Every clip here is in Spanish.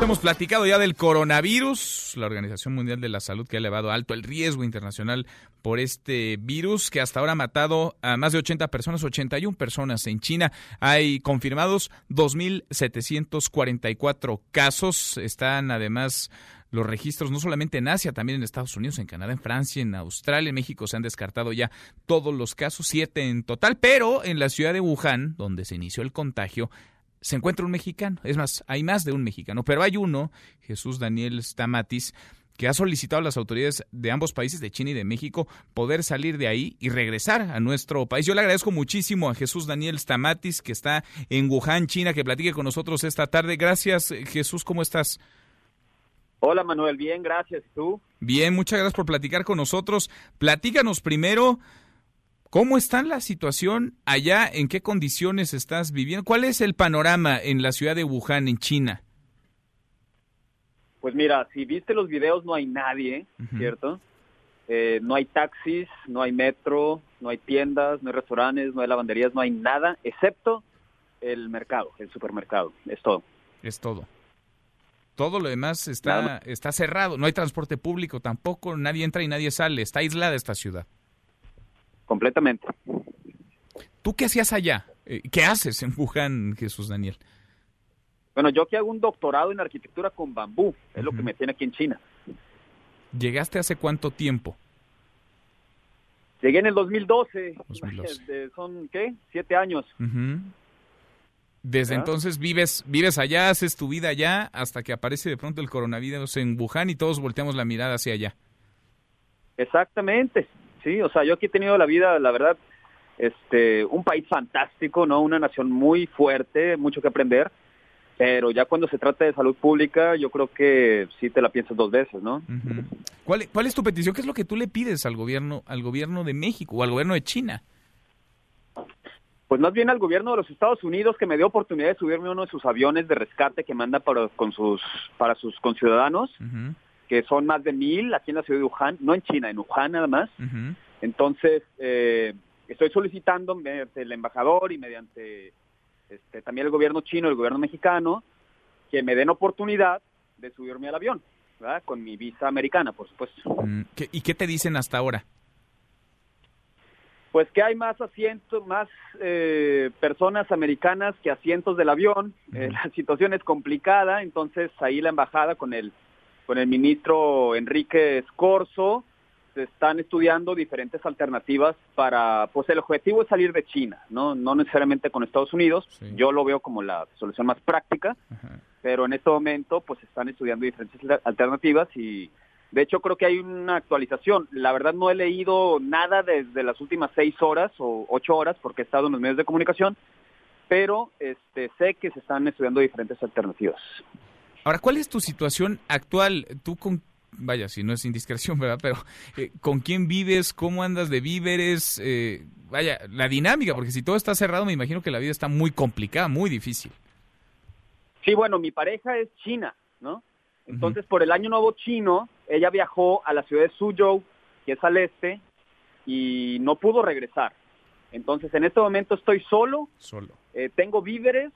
Hemos platicado ya del coronavirus, la Organización Mundial de la Salud que ha elevado alto el riesgo internacional por este virus que hasta ahora ha matado a más de 80 personas, 81 personas en China. Hay confirmados 2.744 casos. Están además los registros no solamente en Asia, también en Estados Unidos, en Canadá, en Francia, en Australia, en México se han descartado ya todos los casos, siete en total, pero en la ciudad de Wuhan, donde se inició el contagio, se encuentra un mexicano. Es más, hay más de un mexicano, pero hay uno, Jesús Daniel Stamatis, que ha solicitado a las autoridades de ambos países, de China y de México, poder salir de ahí y regresar a nuestro país. Yo le agradezco muchísimo a Jesús Daniel Stamatis, que está en Wuhan, China, que platique con nosotros esta tarde. Gracias, Jesús, ¿cómo estás? Hola Manuel, bien, gracias. ¿Tú? Bien, muchas gracias por platicar con nosotros. Platícanos primero ¿Cómo está la situación allá? ¿En qué condiciones estás viviendo? ¿Cuál es el panorama en la ciudad de Wuhan, en China? Pues mira, si viste los videos no hay nadie, ¿cierto? Eh, no hay taxis, no hay metro, no hay tiendas, no hay restaurantes, no hay lavanderías, no hay nada, excepto el mercado, el supermercado. Es todo. Es todo. Todo lo demás está, está cerrado. No hay transporte público tampoco. Nadie entra y nadie sale. Está aislada esta ciudad. Completamente. ¿Tú qué hacías allá? Eh, ¿Qué haces en Wuhan, Jesús Daniel? Bueno, yo que hago un doctorado en arquitectura con bambú, es lo que me tiene aquí en China. ¿Llegaste hace cuánto tiempo? Llegué en el 2012. Son, ¿qué? Siete años. Desde entonces vives, vives allá, haces tu vida allá, hasta que aparece de pronto el coronavirus en Wuhan y todos volteamos la mirada hacia allá. Exactamente sí, o sea, yo aquí he tenido la vida, la verdad, este, un país fantástico, ¿no? Una nación muy fuerte, mucho que aprender, pero ya cuando se trata de salud pública, yo creo que sí te la piensas dos veces, ¿no? ¿Cuál, ¿Cuál es tu petición? ¿Qué es lo que tú le pides al gobierno, al gobierno de México o al gobierno de China? Pues más bien al gobierno de los Estados Unidos que me dio oportunidad de subirme a uno de sus aviones de rescate que manda para, con sus, para sus conciudadanos que son más de mil aquí en la ciudad de Wuhan, no en China, en Wuhan nada más. Entonces, eh, estoy solicitando mediante el embajador y mediante este, también el gobierno chino el gobierno mexicano que me den oportunidad de subirme al avión, ¿verdad? con mi visa americana, por supuesto. Mm, ¿Y qué te dicen hasta ahora? Pues que hay más asientos, más eh, personas americanas que asientos del avión. Eh, la situación es complicada, entonces ahí la embajada con el con el ministro Enrique Escorzo, se están estudiando diferentes alternativas para, pues el objetivo es salir de China, no, no necesariamente con Estados Unidos, yo lo veo como la solución más práctica, pero en este momento pues están estudiando diferentes alternativas y de hecho creo que hay una actualización, la verdad no he leído nada desde las últimas seis horas o ocho horas porque he estado en los medios de comunicación, pero este, sé que se están estudiando diferentes alternativas. Ahora, ¿cuál es tu situación actual? Tú con vaya, si no es indiscreción, ¿verdad? Pero eh, ¿con quién vives? ¿Cómo andas de víveres? Eh, vaya, la dinámica, porque si todo está cerrado, me imagino que la vida está muy complicada, muy difícil. Sí, bueno, mi pareja es china, ¿no? Entonces, por el año nuevo chino, ella viajó a la ciudad de Suzhou, que es al este, y no pudo regresar. Entonces, en este momento estoy solo. Solo. Eh, tengo víveres,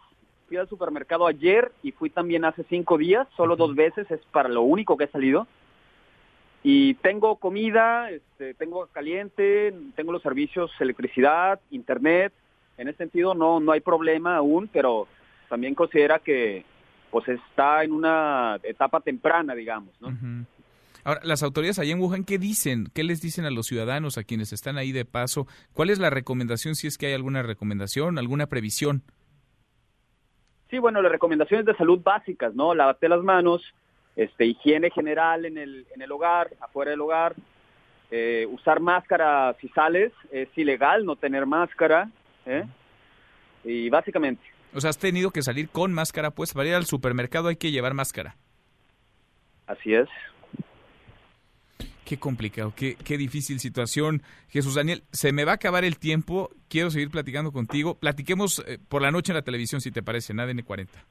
fui al supermercado ayer y fui también hace cinco días, solo dos veces, es para lo único que he salido. Y tengo comida, este, tengo caliente, tengo los servicios, electricidad, internet. En ese sentido no, no hay problema aún, pero también considera que pues está en una etapa temprana, digamos, ¿no? Ahora, las autoridades allá en Wuhan, ¿qué dicen? ¿Qué les dicen a los ciudadanos, a quienes están ahí de paso? ¿Cuál es la recomendación, si es que hay alguna recomendación, alguna previsión? Sí, bueno, las recomendaciones de salud básicas, ¿no? Lavarte las manos, este, higiene general en el, en el hogar, afuera del hogar, eh, usar máscara si sales, es ilegal no tener máscara, ¿eh? Y básicamente. O sea, has tenido que salir con máscara, pues para ir al supermercado hay que llevar máscara. Así es. Qué complicado, qué, qué difícil situación. Jesús Daniel, se me va a acabar el tiempo. Quiero seguir platicando contigo. Platiquemos eh, por la noche en la televisión, si te parece, en ADN 40.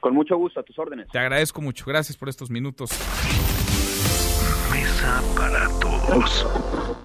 Con mucho gusto, a tus órdenes. Te agradezco mucho. Gracias por estos minutos. Mesa para todos.